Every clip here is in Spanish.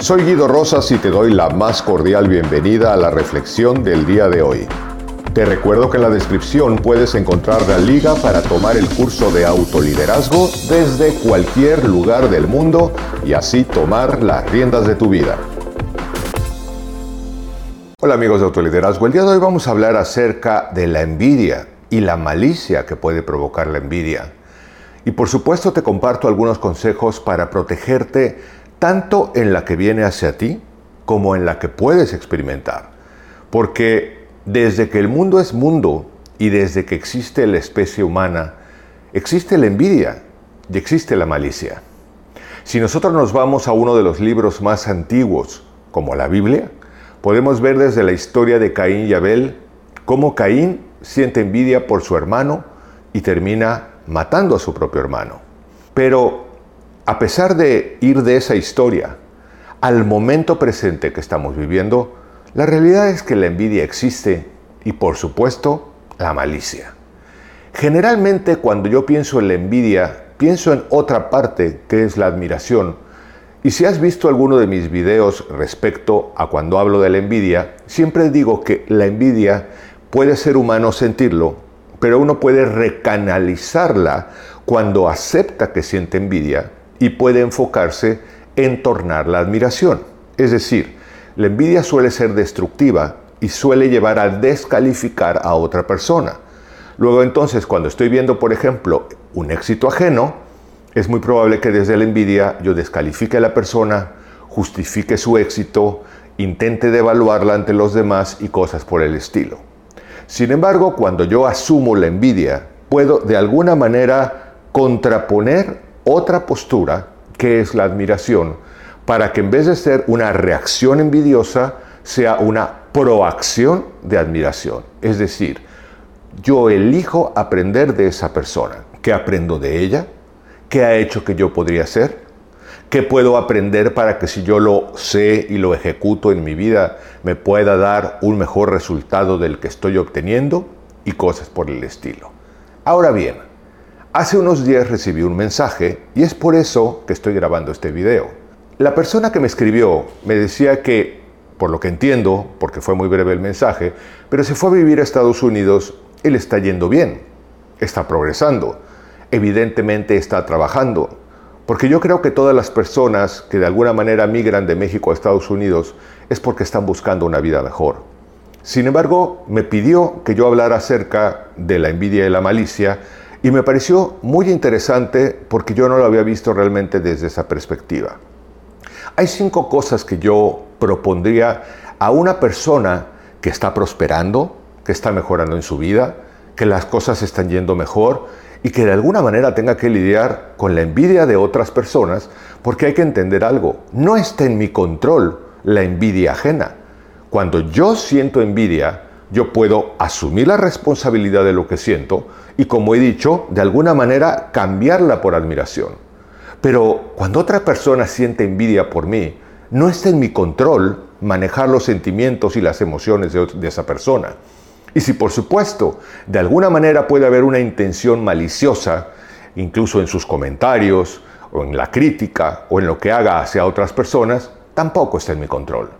Soy Guido Rosas y te doy la más cordial bienvenida a la reflexión del día de hoy. Te recuerdo que en la descripción puedes encontrar la liga para tomar el curso de autoliderazgo desde cualquier lugar del mundo y así tomar las riendas de tu vida. Hola amigos de autoliderazgo, el día de hoy vamos a hablar acerca de la envidia y la malicia que puede provocar la envidia. Y por supuesto te comparto algunos consejos para protegerte tanto en la que viene hacia ti como en la que puedes experimentar. Porque desde que el mundo es mundo y desde que existe la especie humana, existe la envidia y existe la malicia. Si nosotros nos vamos a uno de los libros más antiguos, como la Biblia, podemos ver desde la historia de Caín y Abel cómo Caín siente envidia por su hermano y termina matando a su propio hermano. Pero a pesar de ir de esa historia al momento presente que estamos viviendo, la realidad es que la envidia existe y por supuesto la malicia. Generalmente cuando yo pienso en la envidia, pienso en otra parte que es la admiración. Y si has visto alguno de mis videos respecto a cuando hablo de la envidia, siempre digo que la envidia puede ser humano sentirlo, pero uno puede recanalizarla cuando acepta que siente envidia y puede enfocarse en tornar la admiración. Es decir, la envidia suele ser destructiva y suele llevar a descalificar a otra persona. Luego entonces, cuando estoy viendo, por ejemplo, un éxito ajeno, es muy probable que desde la envidia yo descalifique a la persona, justifique su éxito, intente devaluarla ante los demás y cosas por el estilo. Sin embargo, cuando yo asumo la envidia, puedo de alguna manera contraponer otra postura que es la admiración, para que en vez de ser una reacción envidiosa, sea una proacción de admiración. Es decir, yo elijo aprender de esa persona. ¿Qué aprendo de ella? ¿Qué ha hecho que yo podría ser? ¿Qué puedo aprender para que si yo lo sé y lo ejecuto en mi vida me pueda dar un mejor resultado del que estoy obteniendo? Y cosas por el estilo. Ahora bien, Hace unos días recibí un mensaje y es por eso que estoy grabando este video. La persona que me escribió me decía que, por lo que entiendo, porque fue muy breve el mensaje, pero se fue a vivir a Estados Unidos le está yendo bien, está progresando, evidentemente está trabajando, porque yo creo que todas las personas que de alguna manera migran de México a Estados Unidos es porque están buscando una vida mejor. Sin embargo, me pidió que yo hablara acerca de la envidia y la malicia y me pareció muy interesante porque yo no lo había visto realmente desde esa perspectiva. Hay cinco cosas que yo propondría a una persona que está prosperando, que está mejorando en su vida, que las cosas están yendo mejor y que de alguna manera tenga que lidiar con la envidia de otras personas, porque hay que entender algo, no está en mi control la envidia ajena. Cuando yo siento envidia, yo puedo asumir la responsabilidad de lo que siento y, como he dicho, de alguna manera cambiarla por admiración. Pero cuando otra persona siente envidia por mí, no está en mi control manejar los sentimientos y las emociones de, esa persona. Y si por supuesto de alguna manera puede haber una intención maliciosa, incluso en sus comentarios, o en la crítica, o en lo que haga hacia otras personas, tampoco está en mi control.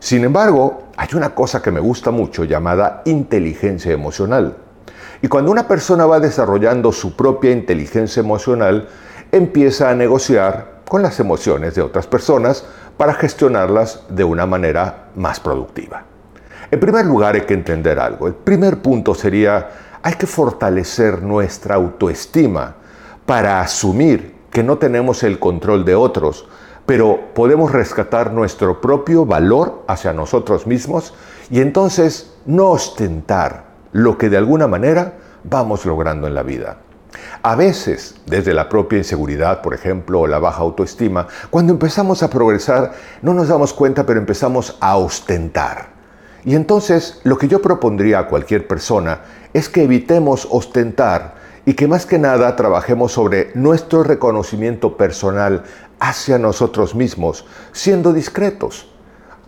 Sin embargo, hay una cosa que me gusta mucho llamada inteligencia emocional. Y cuando una persona va desarrollando su propia inteligencia emocional, empieza a negociar con las emociones de otras personas para gestionarlas de una manera más productiva. En primer lugar hay que entender algo. El primer punto sería, hay que fortalecer nuestra autoestima para asumir que no tenemos el control de otros, pero podemos rescatar nuestro propio valor hacia nosotros mismos y entonces no ostentar lo que de alguna manera vamos logrando en la vida. A veces, desde la propia inseguridad, por ejemplo, o la baja autoestima, cuando empezamos a progresar, no nos damos cuenta, pero empezamos a ostentar. Y entonces, lo que yo propondría a cualquier persona es que evitemos ostentar y que más que nada trabajemos sobre nuestro reconocimiento personal hacia nosotros mismos, siendo discretos.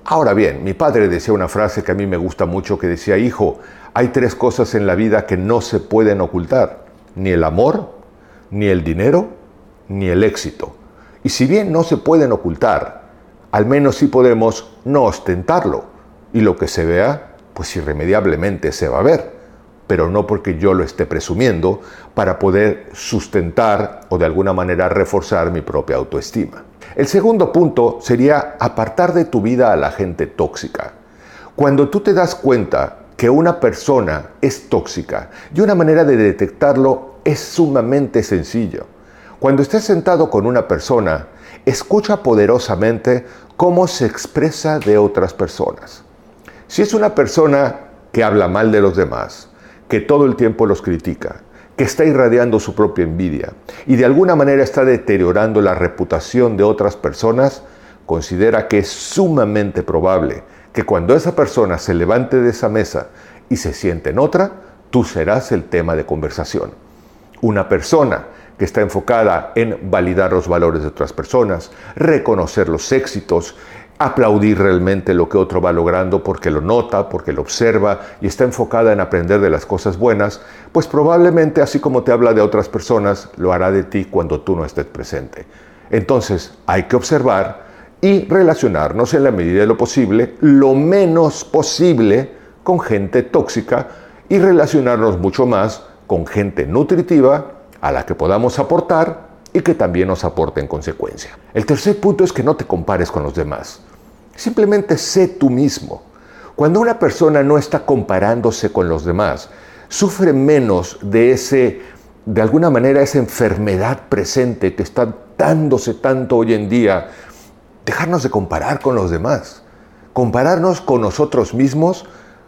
Ahora bien, mi padre decía una frase que a mí me gusta mucho que decía, hijo, hay tres cosas en la vida que no se pueden ocultar, ni el amor, ni el dinero, ni el éxito. Y si bien no se pueden ocultar, al menos si podemos no ostentarlo. Y lo que se vea, pues irremediablemente se va a ver, pero no porque yo lo esté presumiendo para poder sustentar o de alguna manera reforzar mi propia autoestima. El segundo punto sería apartar de tu vida a la gente tóxica. Cuando tú te das cuenta que una persona es tóxica y una manera de detectarlo es sumamente sencillo. Cuando estés sentado con una persona, escucha poderosamente cómo se expresa de otras personas. Si es una persona que habla mal de los demás, que todo el tiempo los critica, que está irradiando su propia envidia y de alguna manera está deteriorando la reputación de otras personas, considera que es sumamente probable que cuando esa persona se levante de esa mesa y se siente en otra, tú serás el tema de conversación. Una persona que está enfocada en validar los valores de otras personas, reconocer los éxitos, aplaudir realmente lo que otro va logrando porque lo nota, porque lo observa y está enfocada en aprender de las cosas buenas, pues probablemente así como te habla de otras personas, lo hará de ti cuando tú no estés presente. Entonces hay que observar y relacionarnos en la medida de lo posible, lo menos posible, con gente tóxica y relacionarnos mucho más con gente nutritiva a la que podamos aportar y que también nos aporte en consecuencia. El tercer punto es que no te compares con los demás. Simplemente sé tú mismo. Cuando una persona no está comparándose con los demás, sufre menos de ese, de alguna manera, esa enfermedad presente que está dándose tanto hoy en día, dejarnos de comparar con los demás, compararnos con nosotros mismos,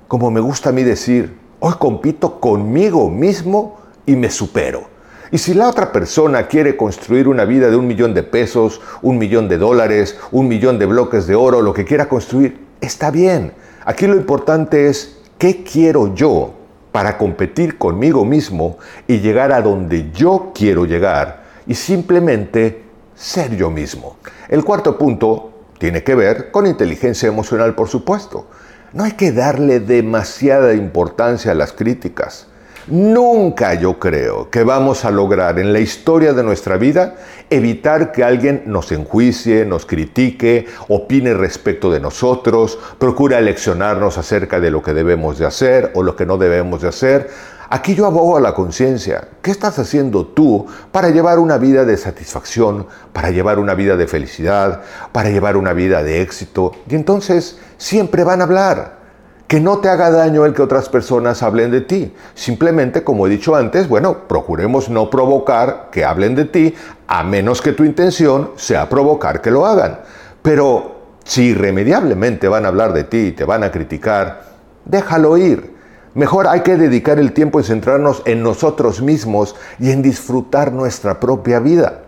como me gusta a mí decir, hoy compito conmigo mismo y me supero. Y si la otra persona quiere construir una vida de un millón de pesos, un millón de dólares, un millón de bloques de oro, lo que quiera construir, está bien. Aquí lo importante es, ¿qué quiero yo para competir conmigo mismo y llegar a donde yo quiero llegar? Y simplemente ser yo mismo. El cuarto punto tiene que ver con inteligencia emocional, por supuesto. No hay que darle demasiada importancia a las críticas. Nunca yo creo que vamos a lograr en la historia de nuestra vida evitar que alguien nos enjuicie, nos critique, opine respecto de nosotros, procure leccionarnos acerca de lo que debemos de hacer o lo que no debemos de hacer. Aquí yo abogo a la conciencia. ¿Qué estás haciendo tú para llevar una vida de satisfacción, para llevar una vida de felicidad, para llevar una vida de éxito? Y entonces siempre van a hablar que no te haga daño el que otras personas hablen de ti. Simplemente, como he dicho antes, bueno, procuremos no provocar que hablen de ti, a menos que tu intención sea provocar que lo hagan. Pero si irremediablemente van a hablar de ti y te van a criticar, déjalo ir. Mejor hay que dedicar el tiempo y centrarnos en nosotros mismos y en disfrutar nuestra propia vida.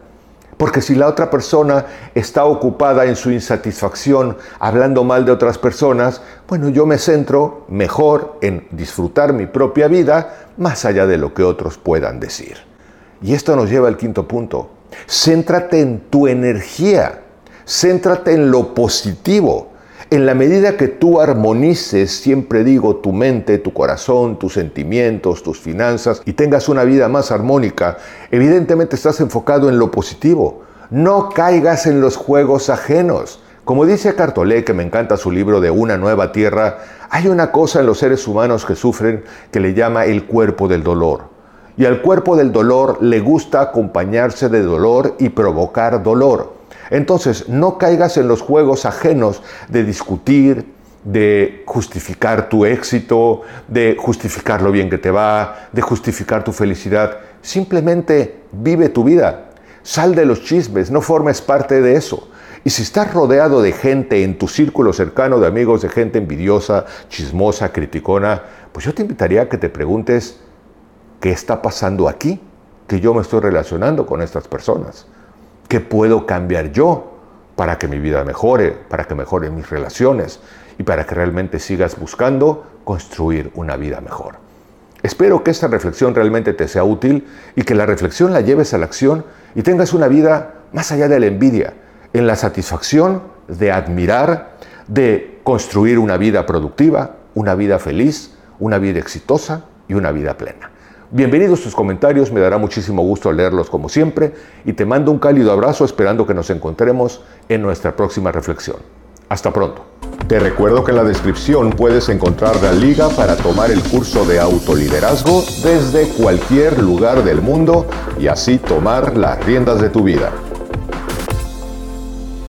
Porque si la otra persona está ocupada en su insatisfacción hablando mal de otras personas, bueno, yo me centro mejor en disfrutar mi propia vida más allá de lo que otros puedan decir. Y esto nos lleva al quinto punto. Céntrate en tu energía, céntrate en lo positivo. En la medida que tú armonices, siempre digo, tu mente, tu corazón, tus sentimientos, tus finanzas y tengas una vida más armónica, evidentemente estás enfocado en lo positivo. No caigas en los juegos ajenos. Como dice Cartolé, que me encanta su libro de Una nueva tierra, hay una cosa en los seres humanos que sufren que le llama el cuerpo del dolor. Y al cuerpo del dolor le gusta acompañarse de dolor y provocar dolor. Entonces, no caigas en los juegos ajenos de discutir, de justificar tu éxito, de justificar lo bien que te va, de justificar tu felicidad. Simplemente vive tu vida. Sal de los chismes, no formes parte de eso. Y si estás rodeado de gente en tu círculo cercano de amigos, de gente envidiosa, chismosa, criticona, pues yo te invitaría a que te preguntes, ¿qué está pasando aquí? Que yo me estoy relacionando con estas personas. ¿Qué puedo cambiar yo para que mi vida mejore, para que mejoren mis relaciones y para que realmente sigas buscando construir una vida mejor? Espero que esta reflexión realmente te sea útil y que la reflexión la lleves a la acción y tengas una vida más allá de la envidia, en la satisfacción de admirar, de construir una vida productiva, una vida feliz, una vida exitosa y una vida plena. Bienvenidos tus comentarios, me dará muchísimo gusto leerlos como siempre y te mando un cálido abrazo esperando que nos encontremos en nuestra próxima reflexión. Hasta pronto. Te recuerdo que en la descripción puedes encontrar la liga para tomar el curso de autoliderazgo desde cualquier lugar del mundo y así tomar las riendas de tu vida.